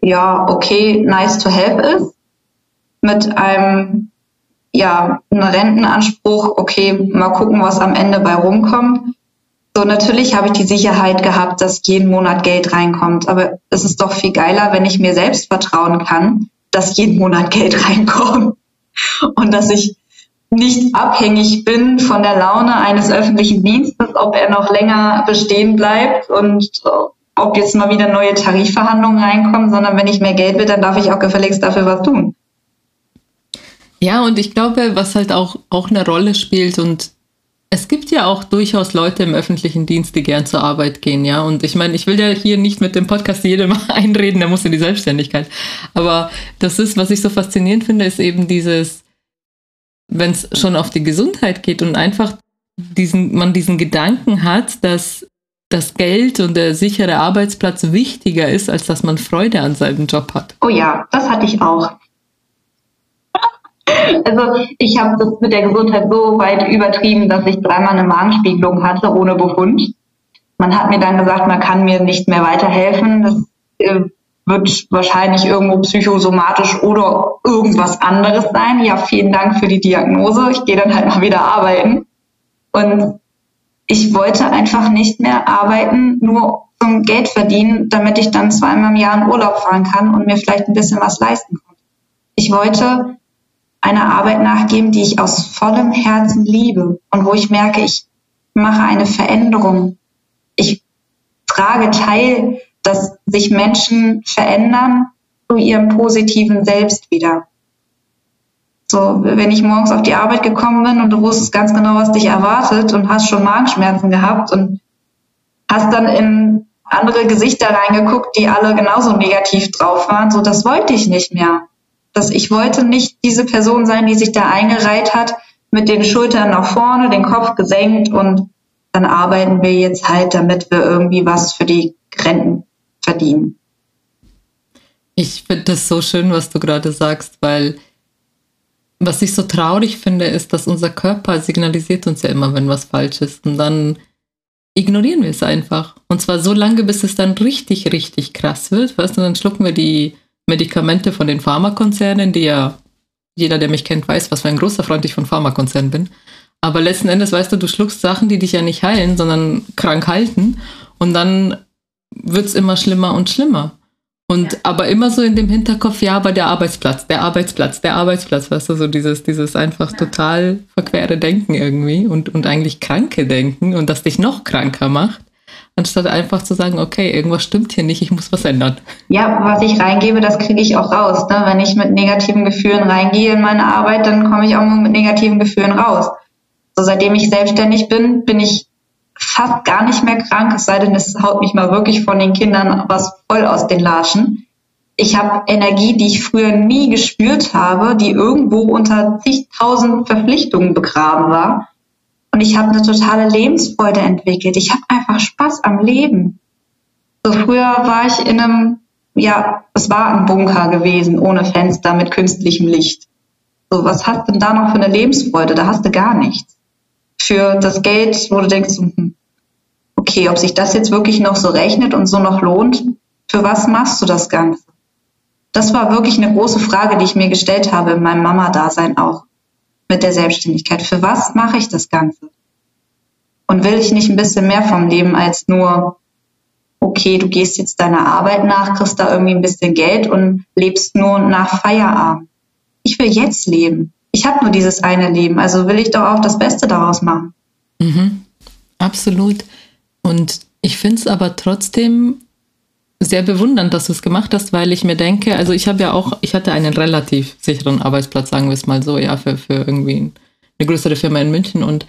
ja, okay, nice to have ist, mit einem, ja, einem Rentenanspruch, okay, mal gucken, was am Ende bei rumkommt. So, natürlich habe ich die Sicherheit gehabt, dass jeden Monat Geld reinkommt. Aber es ist doch viel geiler, wenn ich mir selbst vertrauen kann, dass jeden Monat Geld (laughs) reinkommt. Und dass ich nicht abhängig bin von der Laune eines öffentlichen Dienstes, ob er noch länger bestehen bleibt und ob jetzt mal wieder neue Tarifverhandlungen reinkommen, sondern wenn ich mehr Geld will, dann darf ich auch gefälligst dafür was tun. Ja, und ich glaube, was halt auch, auch eine Rolle spielt und es gibt ja auch durchaus Leute im öffentlichen Dienst, die gern zur Arbeit gehen, ja. Und ich meine, ich will ja hier nicht mit dem Podcast jedem (laughs) einreden, der muss in die Selbstständigkeit. Aber das ist, was ich so faszinierend finde, ist eben dieses, wenn es schon auf die Gesundheit geht und einfach diesen, man diesen Gedanken hat, dass das Geld und der sichere Arbeitsplatz wichtiger ist, als dass man Freude an seinem Job hat. Oh ja, das hatte ich auch. Also ich habe das mit der Gesundheit so weit übertrieben, dass ich dreimal eine Magenspiegelung hatte ohne Befund. Man hat mir dann gesagt, man kann mir nicht mehr weiterhelfen. Das äh, wird wahrscheinlich irgendwo psychosomatisch oder irgendwas anderes sein. Ja, vielen Dank für die Diagnose. Ich gehe dann halt mal wieder arbeiten. Und ich wollte einfach nicht mehr arbeiten, nur zum Geld verdienen, damit ich dann zweimal im Jahr in Urlaub fahren kann und mir vielleicht ein bisschen was leisten kann. Ich wollte einer Arbeit nachgeben, die ich aus vollem Herzen liebe und wo ich merke, ich mache eine Veränderung. Ich trage teil, dass sich Menschen verändern zu ihrem positiven Selbst wieder. So, wenn ich morgens auf die Arbeit gekommen bin und du wusstest ganz genau, was dich erwartet und hast schon Magenschmerzen gehabt und hast dann in andere Gesichter reingeguckt, die alle genauso negativ drauf waren. So, das wollte ich nicht mehr. Das, ich wollte nicht diese Person sein, die sich da eingereiht hat, mit den Schultern nach vorne, den Kopf gesenkt und dann arbeiten wir jetzt halt, damit wir irgendwie was für die Renten verdienen. Ich finde das so schön, was du gerade sagst, weil was ich so traurig finde, ist, dass unser Körper signalisiert uns ja immer, wenn was falsch ist. Und dann ignorieren wir es einfach. Und zwar so lange, bis es dann richtig, richtig krass wird. Weißt du, dann schlucken wir die Medikamente von den Pharmakonzernen, die ja jeder, der mich kennt, weiß, was für ein großer Freund ich von Pharmakonzernen bin. Aber letzten Endes, weißt du, du schluckst Sachen, die dich ja nicht heilen, sondern krank halten. Und dann wird es immer schlimmer und schlimmer. Und ja. aber immer so in dem Hinterkopf, ja, aber der Arbeitsplatz, der Arbeitsplatz, der Arbeitsplatz, weißt du, so dieses, dieses einfach ja. total verquere Denken irgendwie und, und eigentlich kranke Denken und das dich noch kranker macht, anstatt einfach zu sagen, okay, irgendwas stimmt hier nicht, ich muss was ändern. Ja, was ich reingebe, das kriege ich auch raus. Ne? Wenn ich mit negativen Gefühlen reingehe in meine Arbeit, dann komme ich auch nur mit negativen Gefühlen raus. So seitdem ich selbstständig bin, bin ich fast gar nicht mehr krank, es sei denn, es haut mich mal wirklich von den Kindern was voll aus den Latschen. Ich habe Energie, die ich früher nie gespürt habe, die irgendwo unter zigtausend Verpflichtungen begraben war. Und ich habe eine totale Lebensfreude entwickelt. Ich habe einfach Spaß am Leben. So früher war ich in einem, ja, es war ein Bunker gewesen, ohne Fenster, mit künstlichem Licht. So, was hast du denn da noch für eine Lebensfreude? Da hast du gar nichts für das Geld, wo du denkst, hm, okay, ob sich das jetzt wirklich noch so rechnet und so noch lohnt, für was machst du das Ganze? Das war wirklich eine große Frage, die ich mir gestellt habe in meinem Mama-Dasein auch mit der Selbstständigkeit. Für was mache ich das Ganze? Und will ich nicht ein bisschen mehr vom Leben als nur, okay, du gehst jetzt deiner Arbeit nach, kriegst da irgendwie ein bisschen Geld und lebst nur nach Feierabend. Ich will jetzt leben ich habe nur dieses eine Leben, also will ich doch auch das Beste daraus machen. Mhm. Absolut. Und ich finde es aber trotzdem sehr bewundernd, dass du es gemacht hast, weil ich mir denke, also ich habe ja auch, ich hatte einen relativ sicheren Arbeitsplatz, sagen wir es mal so, ja, für, für irgendwie eine größere Firma in München. Und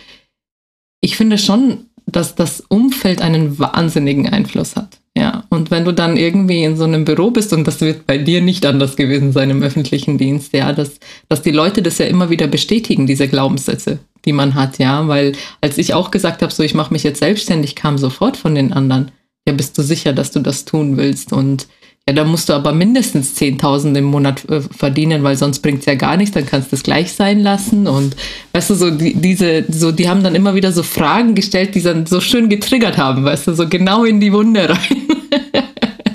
ich finde schon, dass das Umfeld einen wahnsinnigen Einfluss hat. Ja, und wenn du dann irgendwie in so einem Büro bist, und das wird bei dir nicht anders gewesen sein im öffentlichen Dienst, ja, dass, dass die Leute das ja immer wieder bestätigen, diese Glaubenssätze, die man hat, ja, weil als ich auch gesagt habe, so ich mache mich jetzt selbstständig, kam sofort von den anderen, ja, bist du sicher, dass du das tun willst? Und ja, da musst du aber mindestens 10.000 im Monat äh, verdienen, weil sonst bringt es ja gar nichts, dann kannst du es gleich sein lassen. Und weißt du, so die, diese, so, die haben dann immer wieder so Fragen gestellt, die dann so schön getriggert haben, weißt du, so genau in die Wunde rein. (laughs)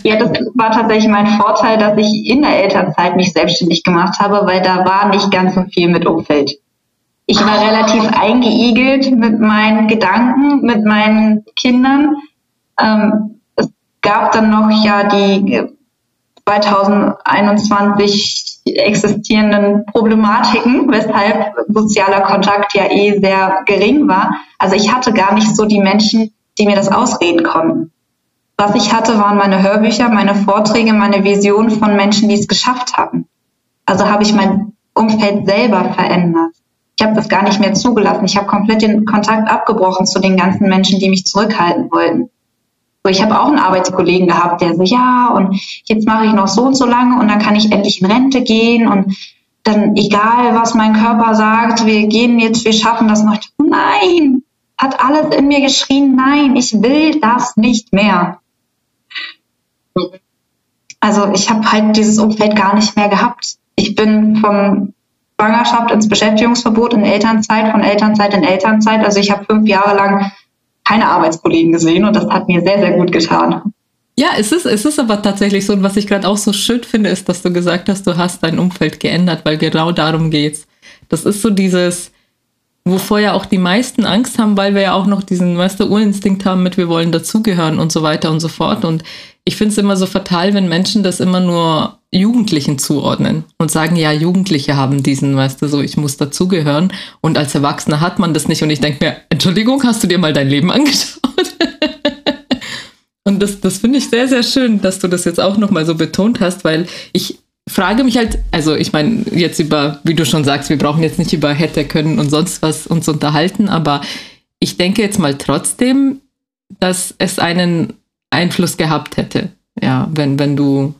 Ja, das war tatsächlich mein Vorteil, dass ich in der Elternzeit mich selbstständig gemacht habe, weil da war nicht ganz so viel mit Umfeld. Ich war relativ eingeigelt mit meinen Gedanken, mit meinen Kindern. Ähm, es gab dann noch ja die 2021 existierenden Problematiken, weshalb sozialer Kontakt ja eh sehr gering war. Also ich hatte gar nicht so die Menschen, die mir das ausreden konnten. Was ich hatte, waren meine Hörbücher, meine Vorträge, meine Visionen von Menschen, die es geschafft hatten. Also habe ich mein Umfeld selber verändert. Ich habe das gar nicht mehr zugelassen. Ich habe komplett den Kontakt abgebrochen zu den ganzen Menschen, die mich zurückhalten wollten. So, ich habe auch einen Arbeitskollegen gehabt, der so, ja, und jetzt mache ich noch so und so lange und dann kann ich endlich in Rente gehen und dann egal, was mein Körper sagt, wir gehen jetzt, wir schaffen das noch. Nein, hat alles in mir geschrien, nein, ich will das nicht mehr. Also ich habe halt dieses Umfeld gar nicht mehr gehabt. Ich bin vom Schwangerschaft ins Beschäftigungsverbot in Elternzeit, von Elternzeit in Elternzeit. Also ich habe fünf Jahre lang keine Arbeitskollegen gesehen und das hat mir sehr, sehr gut getan. Ja, es ist, es ist aber tatsächlich so, und was ich gerade auch so schön finde, ist, dass du gesagt hast, du hast dein Umfeld geändert, weil genau darum geht's. Das ist so dieses, wovor ja auch die meisten Angst haben, weil wir ja auch noch diesen, weißt du, Urinstinkt haben mit, wir wollen dazugehören und so weiter und so fort. Und ich finde es immer so fatal, wenn Menschen das immer nur Jugendlichen zuordnen und sagen, ja, Jugendliche haben diesen, weißt du, so, ich muss dazugehören. Und als Erwachsener hat man das nicht. Und ich denke mir, Entschuldigung, hast du dir mal dein Leben (laughs) angeschaut? und das, das finde ich sehr, sehr schön, dass du das jetzt auch nochmal so betont hast, weil ich frage mich halt, also ich meine, jetzt über, wie du schon sagst, wir brauchen jetzt nicht über hätte, können und sonst was uns unterhalten, aber ich denke jetzt mal trotzdem, dass es einen Einfluss gehabt hätte. Ja, wenn, wenn du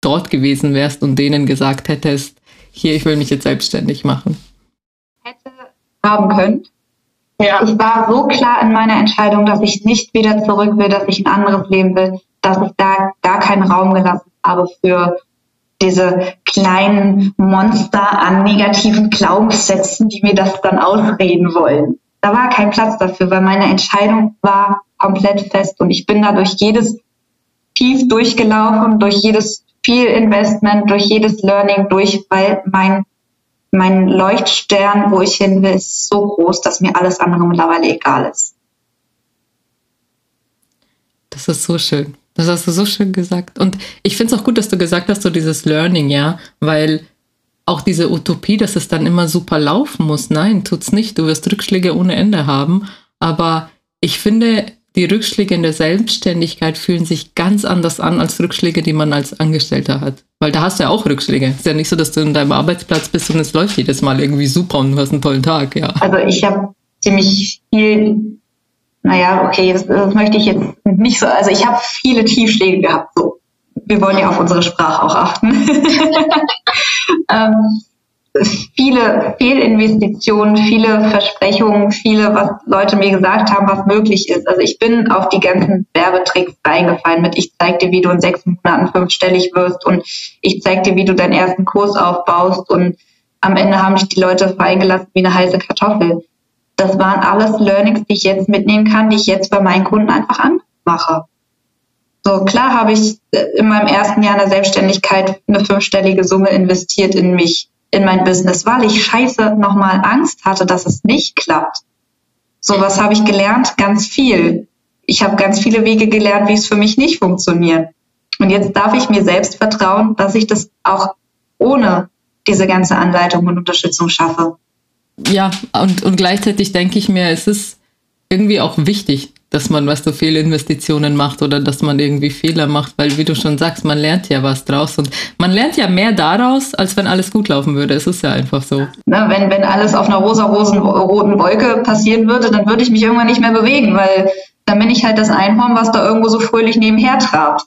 dort gewesen wärst und denen gesagt hättest, hier, ich will mich jetzt selbstständig machen. Hätte haben können. Ja. Ich war so klar in meiner Entscheidung, dass ich nicht wieder zurück will, dass ich ein anderes Leben will, dass ich da gar keinen Raum gelassen habe für diese kleinen Monster an negativen Glaubenssätzen, die mir das dann ausreden wollen. Da war kein Platz dafür, weil meine Entscheidung war komplett fest und ich bin da durch jedes Tief durchgelaufen, durch jedes viel Investment, durch jedes Learning durch, weil mein, mein Leuchtstern, wo ich hin will, ist so groß, dass mir alles andere mittlerweile egal ist. Das ist so schön. Das hast du so schön gesagt. Und ich finde es auch gut, dass du gesagt hast, so dieses Learning, ja, weil auch diese Utopie, dass es dann immer super laufen muss. Nein, tut's nicht. Du wirst Rückschläge ohne Ende haben. Aber ich finde, die Rückschläge in der Selbstständigkeit fühlen sich ganz anders an als Rückschläge, die man als Angestellter hat. Weil da hast du ja auch Rückschläge. Ist ja nicht so, dass du in deinem Arbeitsplatz bist und es läuft jedes Mal irgendwie super und du hast einen tollen Tag, ja. Also ich habe ziemlich viel naja, okay, das, das möchte ich jetzt nicht so, also ich habe viele Tiefschläge gehabt, so. Wir wollen ja auf unsere Sprache auch achten. (laughs) ähm, viele Fehlinvestitionen, viele Versprechungen, viele, was Leute mir gesagt haben, was möglich ist. Also ich bin auf die ganzen Werbetricks reingefallen mit, ich zeig dir, wie du in sechs Monaten fünfstellig wirst und ich zeig dir, wie du deinen ersten Kurs aufbaust und am Ende haben dich die Leute freigelassen wie eine heiße Kartoffel das waren alles Learnings, die ich jetzt mitnehmen kann, die ich jetzt bei meinen Kunden einfach anmache. So klar habe ich in meinem ersten Jahr in der Selbstständigkeit eine fünfstellige Summe investiert in mich, in mein Business, weil ich scheiße nochmal Angst hatte, dass es nicht klappt. So was habe ich gelernt, ganz viel. Ich habe ganz viele Wege gelernt, wie es für mich nicht funktioniert. Und jetzt darf ich mir selbst vertrauen, dass ich das auch ohne diese ganze Anleitung und Unterstützung schaffe ja, und, und gleichzeitig denke ich mir, es ist irgendwie auch wichtig, dass man, was so Fehlinvestitionen macht oder dass man irgendwie Fehler macht, weil wie du schon sagst, man lernt ja was draus und man lernt ja mehr daraus, als wenn alles gut laufen würde. Es ist ja einfach so. Na, wenn, wenn alles auf einer rosa-roten Wolke passieren würde, dann würde ich mich irgendwann nicht mehr bewegen, weil dann bin ich halt das Einhorn, was da irgendwo so fröhlich nebenher trabt.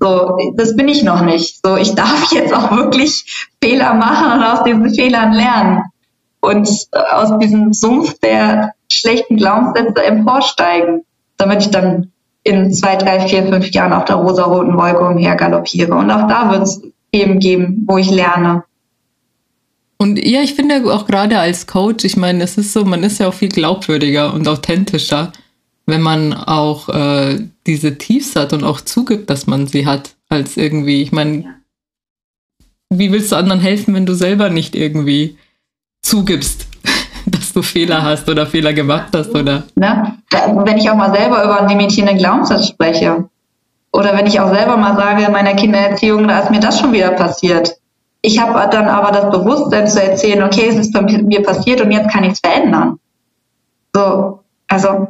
So, das bin ich noch nicht. So, ich darf (laughs) jetzt auch wirklich Fehler machen und aus diesen Fehlern lernen und aus diesem Sumpf der schlechten Glaubenssätze emporsteigen, damit ich dann in zwei, drei, vier, fünf Jahren auf der rosa-roten Wolke umher galoppiere. Und auch da wird es Themen geben, wo ich lerne. Und ja, ich finde auch gerade als Coach, ich meine, es ist so, man ist ja auch viel glaubwürdiger und authentischer, wenn man auch äh, diese Tiefs hat und auch zugibt, dass man sie hat, als irgendwie, ich meine, wie willst du anderen helfen, wenn du selber nicht irgendwie zugibst, dass du Fehler hast oder Fehler gemacht hast, oder? Ne? Wenn ich auch mal selber über einen limitierenden Glaubenssatz spreche. Oder wenn ich auch selber mal sage in meiner Kindererziehung, da ist mir das schon wieder passiert. Ich habe dann aber das Bewusstsein zu erzählen, okay, es ist bei mir passiert und jetzt kann ich es verändern. So, also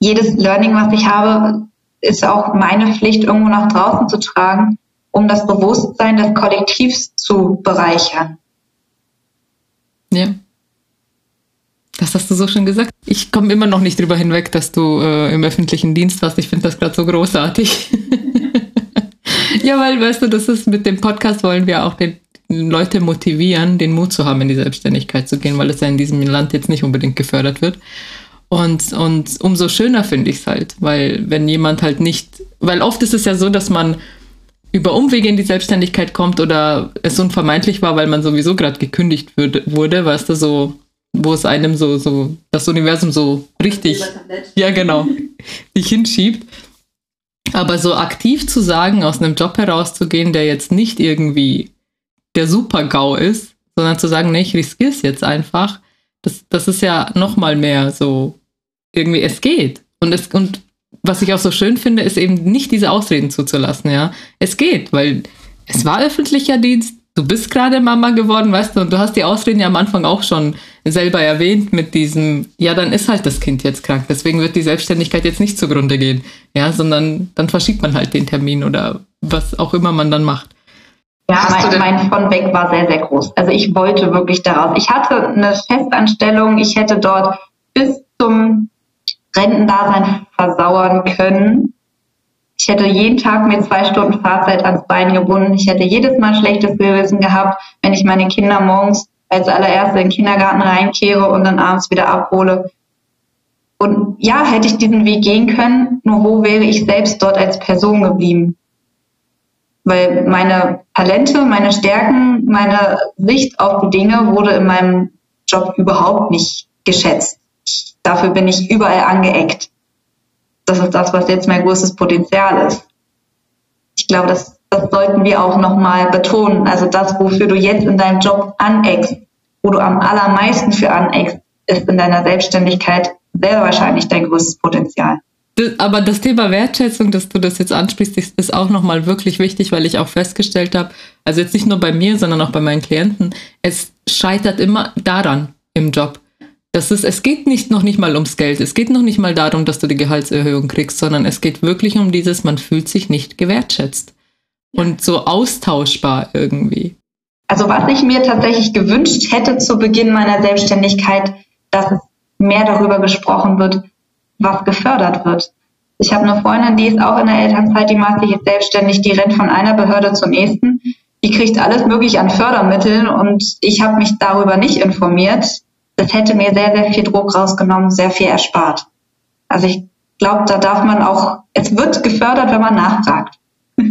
jedes Learning, was ich habe, ist auch meine Pflicht, irgendwo nach draußen zu tragen, um das Bewusstsein des Kollektivs zu bereichern. Ja. Das hast du so schön gesagt. Ich komme immer noch nicht drüber hinweg, dass du äh, im öffentlichen Dienst warst. Ich finde das gerade so großartig. (laughs) ja, weil, weißt du, das ist mit dem Podcast wollen wir auch den Leute motivieren, den Mut zu haben, in die Selbstständigkeit zu gehen, weil es ja in diesem Land jetzt nicht unbedingt gefördert wird. Und, und umso schöner finde ich es halt, weil wenn jemand halt nicht, weil oft ist es ja so, dass man über Umwege in die Selbstständigkeit kommt oder es unvermeidlich war, weil man sowieso gerade gekündigt würde, wurde, weißt du, so, wo es einem so, so, das Universum so richtig, ja genau, dich hinschiebt. Aber so aktiv zu sagen, aus einem Job herauszugehen, der jetzt nicht irgendwie der Super-GAU ist, sondern zu sagen, nee, ich riskiere es jetzt einfach, das, das ist ja nochmal mehr so, irgendwie, es geht. Und, es, und was ich auch so schön finde, ist eben nicht diese Ausreden zuzulassen, ja. Es geht, weil es war öffentlicher Dienst, du bist gerade Mama geworden, weißt du, und du hast die Ausreden ja am Anfang auch schon selber erwähnt mit diesem, ja, dann ist halt das Kind jetzt krank, deswegen wird die Selbstständigkeit jetzt nicht zugrunde gehen, ja, sondern dann verschiebt man halt den Termin oder was auch immer man dann macht. Ja, mein, mein von weg war sehr, sehr groß. Also ich wollte wirklich daraus. Ich hatte eine Festanstellung, ich hätte dort bis zum Rentendasein versauern können. Ich hätte jeden Tag mir zwei Stunden Fahrzeit ans Bein gebunden. Ich hätte jedes Mal schlechtes Gewissen gehabt, wenn ich meine Kinder morgens als allererste in den Kindergarten reinkehre und dann abends wieder abhole. Und ja, hätte ich diesen Weg gehen können, nur wo wäre ich selbst dort als Person geblieben? Weil meine Talente, meine Stärken, meine Sicht auf die Dinge wurde in meinem Job überhaupt nicht geschätzt. Dafür bin ich überall angeeckt. Das ist das, was jetzt mein größtes Potenzial ist. Ich glaube, das, das sollten wir auch nochmal betonen. Also das, wofür du jetzt in deinem Job aneckst, wo du am allermeisten für aneckst, ist in deiner Selbstständigkeit sehr wahrscheinlich dein größtes Potenzial. Aber das Thema Wertschätzung, dass du das jetzt ansprichst, ist auch nochmal wirklich wichtig, weil ich auch festgestellt habe, also jetzt nicht nur bei mir, sondern auch bei meinen Klienten, es scheitert immer daran im Job. Das ist, es geht nicht noch nicht mal ums Geld, es geht noch nicht mal darum, dass du die Gehaltserhöhung kriegst, sondern es geht wirklich um dieses, man fühlt sich nicht gewertschätzt und so austauschbar irgendwie. Also was ich mir tatsächlich gewünscht hätte zu Beginn meiner Selbstständigkeit, dass es mehr darüber gesprochen wird, was gefördert wird. Ich habe eine Freundin, die ist auch in der Elternzeit, die macht sich jetzt selbstständig, die rennt von einer Behörde zur nächsten. Die kriegt alles mögliche an Fördermitteln und ich habe mich darüber nicht informiert. Das hätte mir sehr, sehr viel Druck rausgenommen, sehr viel erspart. Also ich glaube, da darf man auch, es wird gefördert, wenn man nachfragt. (laughs)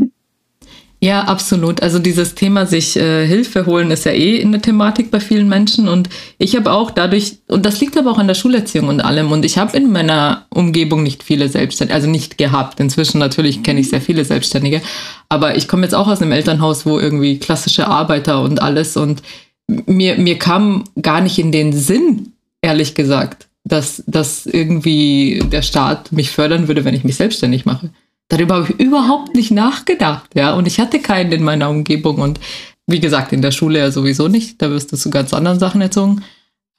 Ja, absolut. Also dieses Thema sich äh, Hilfe holen ist ja eh eine Thematik bei vielen Menschen und ich habe auch dadurch, und das liegt aber auch an der Schulerziehung und allem, und ich habe in meiner Umgebung nicht viele Selbstständige, also nicht gehabt. Inzwischen natürlich kenne ich sehr viele Selbstständige, aber ich komme jetzt auch aus einem Elternhaus, wo irgendwie klassische Arbeiter und alles und mir, mir kam gar nicht in den Sinn, ehrlich gesagt, dass, dass irgendwie der Staat mich fördern würde, wenn ich mich selbstständig mache. Darüber habe ich überhaupt nicht nachgedacht, ja. Und ich hatte keinen in meiner Umgebung und wie gesagt, in der Schule ja sowieso nicht. Da wirst du zu ganz anderen Sachen erzogen.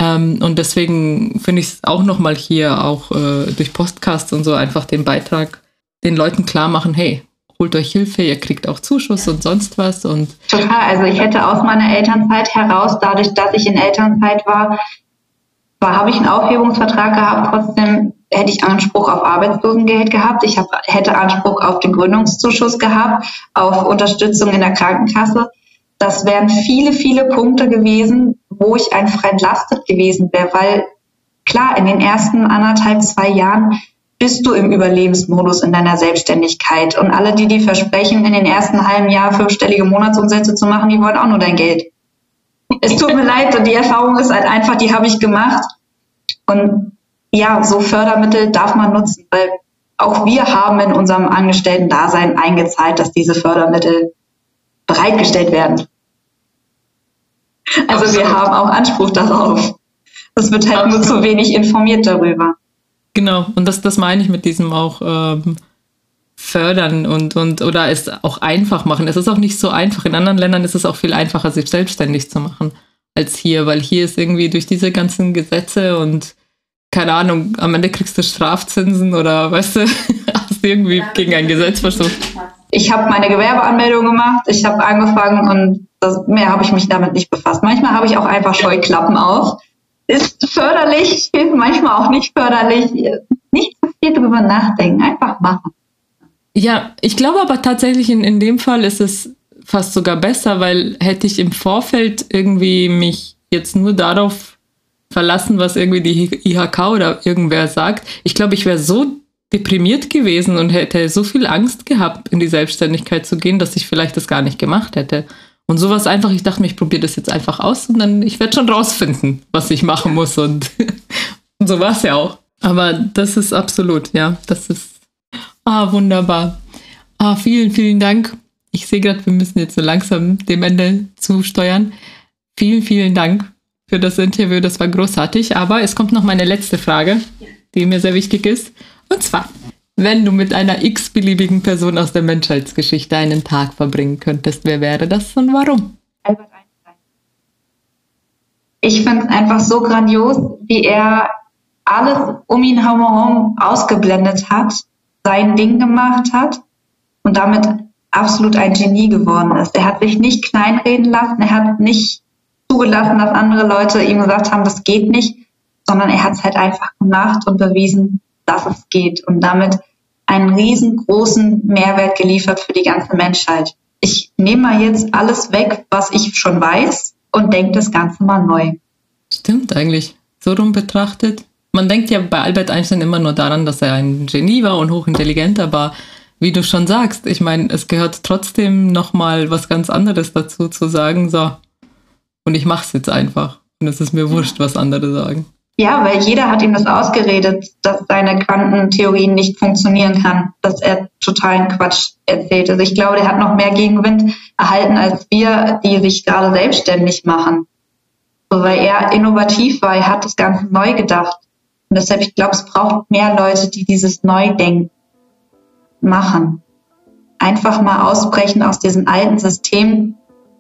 Ähm, und deswegen finde ich es auch nochmal hier, auch äh, durch Podcasts und so, einfach den Beitrag den Leuten klar machen, hey, holt euch Hilfe, ihr kriegt auch Zuschuss und sonst was. Und Total, also ich hätte aus meiner Elternzeit heraus, dadurch, dass ich in Elternzeit war, war habe ich einen Aufhebungsvertrag gehabt, trotzdem hätte ich Anspruch auf Arbeitslosengeld gehabt, ich hab, hätte Anspruch auf den Gründungszuschuss gehabt, auf Unterstützung in der Krankenkasse. Das wären viele, viele Punkte gewesen, wo ich einfach entlastet gewesen wäre, weil klar, in den ersten anderthalb, zwei Jahren bist du im Überlebensmodus in deiner Selbstständigkeit. Und alle, die dir versprechen, in den ersten halben Jahr fünfstellige Monatsumsätze zu machen, die wollen auch nur dein Geld. Es tut mir leid, und die Erfahrung ist halt einfach, die habe ich gemacht. Und ja, so Fördermittel darf man nutzen, weil auch wir haben in unserem Angestellten-Dasein eingezahlt, dass diese Fördermittel bereitgestellt werden. Also Absolut. wir haben auch Anspruch darauf. Es wird halt Absolut. nur zu wenig informiert darüber. Genau, und das, das meine ich mit diesem auch ähm, fördern und, und oder es auch einfach machen. Es ist auch nicht so einfach. In anderen Ländern ist es auch viel einfacher, sich selbstständig zu machen als hier, weil hier ist irgendwie durch diese ganzen Gesetze und keine Ahnung, am Ende kriegst du Strafzinsen oder weißt du, (laughs) hast irgendwie ja, gegen ein Gesetz verstoßen. Ich habe meine Gewerbeanmeldung gemacht, ich habe angefangen und das, mehr habe ich mich damit nicht befasst. Manchmal habe ich auch einfach Scheuklappen auf. Ist förderlich, manchmal auch nicht förderlich. Nicht zu viel drüber nachdenken, einfach machen. Ja, ich glaube aber tatsächlich in, in dem Fall ist es fast sogar besser, weil hätte ich im Vorfeld irgendwie mich jetzt nur darauf verlassen, was irgendwie die IHK oder irgendwer sagt. Ich glaube, ich wäre so deprimiert gewesen und hätte so viel Angst gehabt, in die Selbstständigkeit zu gehen, dass ich vielleicht das gar nicht gemacht hätte. Und sowas einfach, ich dachte mir, ich probiere das jetzt einfach aus und dann, ich werde schon rausfinden, was ich machen muss und, (laughs) und so war es ja auch. Aber das ist absolut, ja, das ist, ah, wunderbar. Ah, vielen, vielen Dank. Ich sehe gerade, wir müssen jetzt so langsam dem Ende zusteuern. Vielen, vielen Dank für das Interview. Das war großartig. Aber es kommt noch meine letzte Frage, die mir sehr wichtig ist. Und zwar, wenn du mit einer x-beliebigen Person aus der Menschheitsgeschichte einen Tag verbringen könntest, wer wäre das und warum? Ich finde es einfach so grandios, wie er alles um ihn herum ausgeblendet hat, sein Ding gemacht hat und damit absolut ein Genie geworden ist. Er hat sich nicht kleinreden lassen, er hat nicht zugelassen, dass andere Leute ihm gesagt haben, das geht nicht, sondern er hat es halt einfach gemacht und bewiesen, dass es geht. Und damit einen riesengroßen Mehrwert geliefert für die ganze Menschheit. Ich nehme mal jetzt alles weg, was ich schon weiß und denke das Ganze mal neu. Stimmt eigentlich. So rum betrachtet. Man denkt ja bei Albert Einstein immer nur daran, dass er ein Genie war und hochintelligent, aber wie du schon sagst, ich meine, es gehört trotzdem nochmal was ganz anderes dazu zu sagen, so, und ich mache es jetzt einfach. Und es ist mir wurscht, was andere sagen. Ja, weil jeder hat ihm das ausgeredet, dass seine Quantentheorien nicht funktionieren kann, dass er totalen Quatsch erzählt. Also ich glaube, der hat noch mehr Gegenwind erhalten als wir, die sich gerade selbstständig machen. So, weil er innovativ war, er hat das Ganze neu gedacht. Und deshalb, ich glaube, es braucht mehr Leute, die dieses Neudenken machen. Einfach mal ausbrechen aus diesem alten System.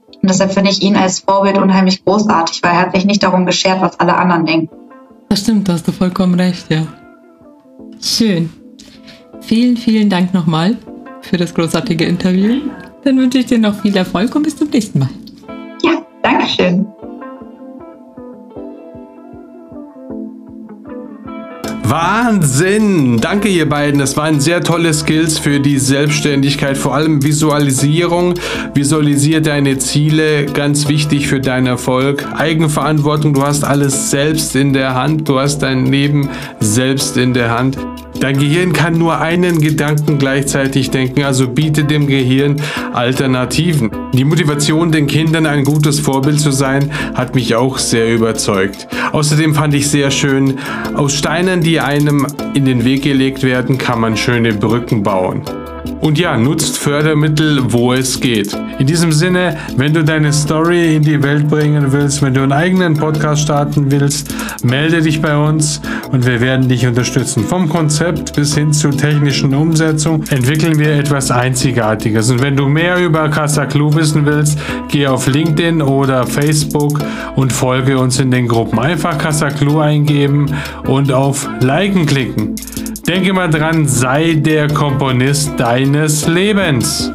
Und deshalb finde ich ihn als Vorbild unheimlich großartig, weil er hat sich nicht darum geschert, was alle anderen denken. Das stimmt, da hast du vollkommen recht, ja. Schön. Vielen, vielen Dank nochmal für das großartige Interview. Dann wünsche ich dir noch viel Erfolg und bis zum nächsten Mal. Ja, Dankeschön. Wahnsinn! Danke ihr beiden. Das waren sehr tolle Skills für die Selbstständigkeit, vor allem Visualisierung. Visualisiere deine Ziele, ganz wichtig für deinen Erfolg. Eigenverantwortung, du hast alles selbst in der Hand, du hast dein Leben selbst in der Hand. Dein Gehirn kann nur einen Gedanken gleichzeitig denken, also biete dem Gehirn Alternativen. Die Motivation, den Kindern ein gutes Vorbild zu sein, hat mich auch sehr überzeugt. Außerdem fand ich sehr schön, aus Steinen, die einem in den Weg gelegt werden, kann man schöne Brücken bauen. Und ja, nutzt Fördermittel, wo es geht. In diesem Sinne, wenn du deine Story in die Welt bringen willst, wenn du einen eigenen Podcast starten willst, melde dich bei uns und wir werden dich unterstützen. Vom Konzept bis hin zur technischen Umsetzung entwickeln wir etwas Einzigartiges. Und wenn du mehr über Casa Clue wissen willst, geh auf LinkedIn oder Facebook und folge uns in den Gruppen. Einfach Casa Clue eingeben und auf Liken klicken. Denke mal dran, sei der Komponist deines Lebens.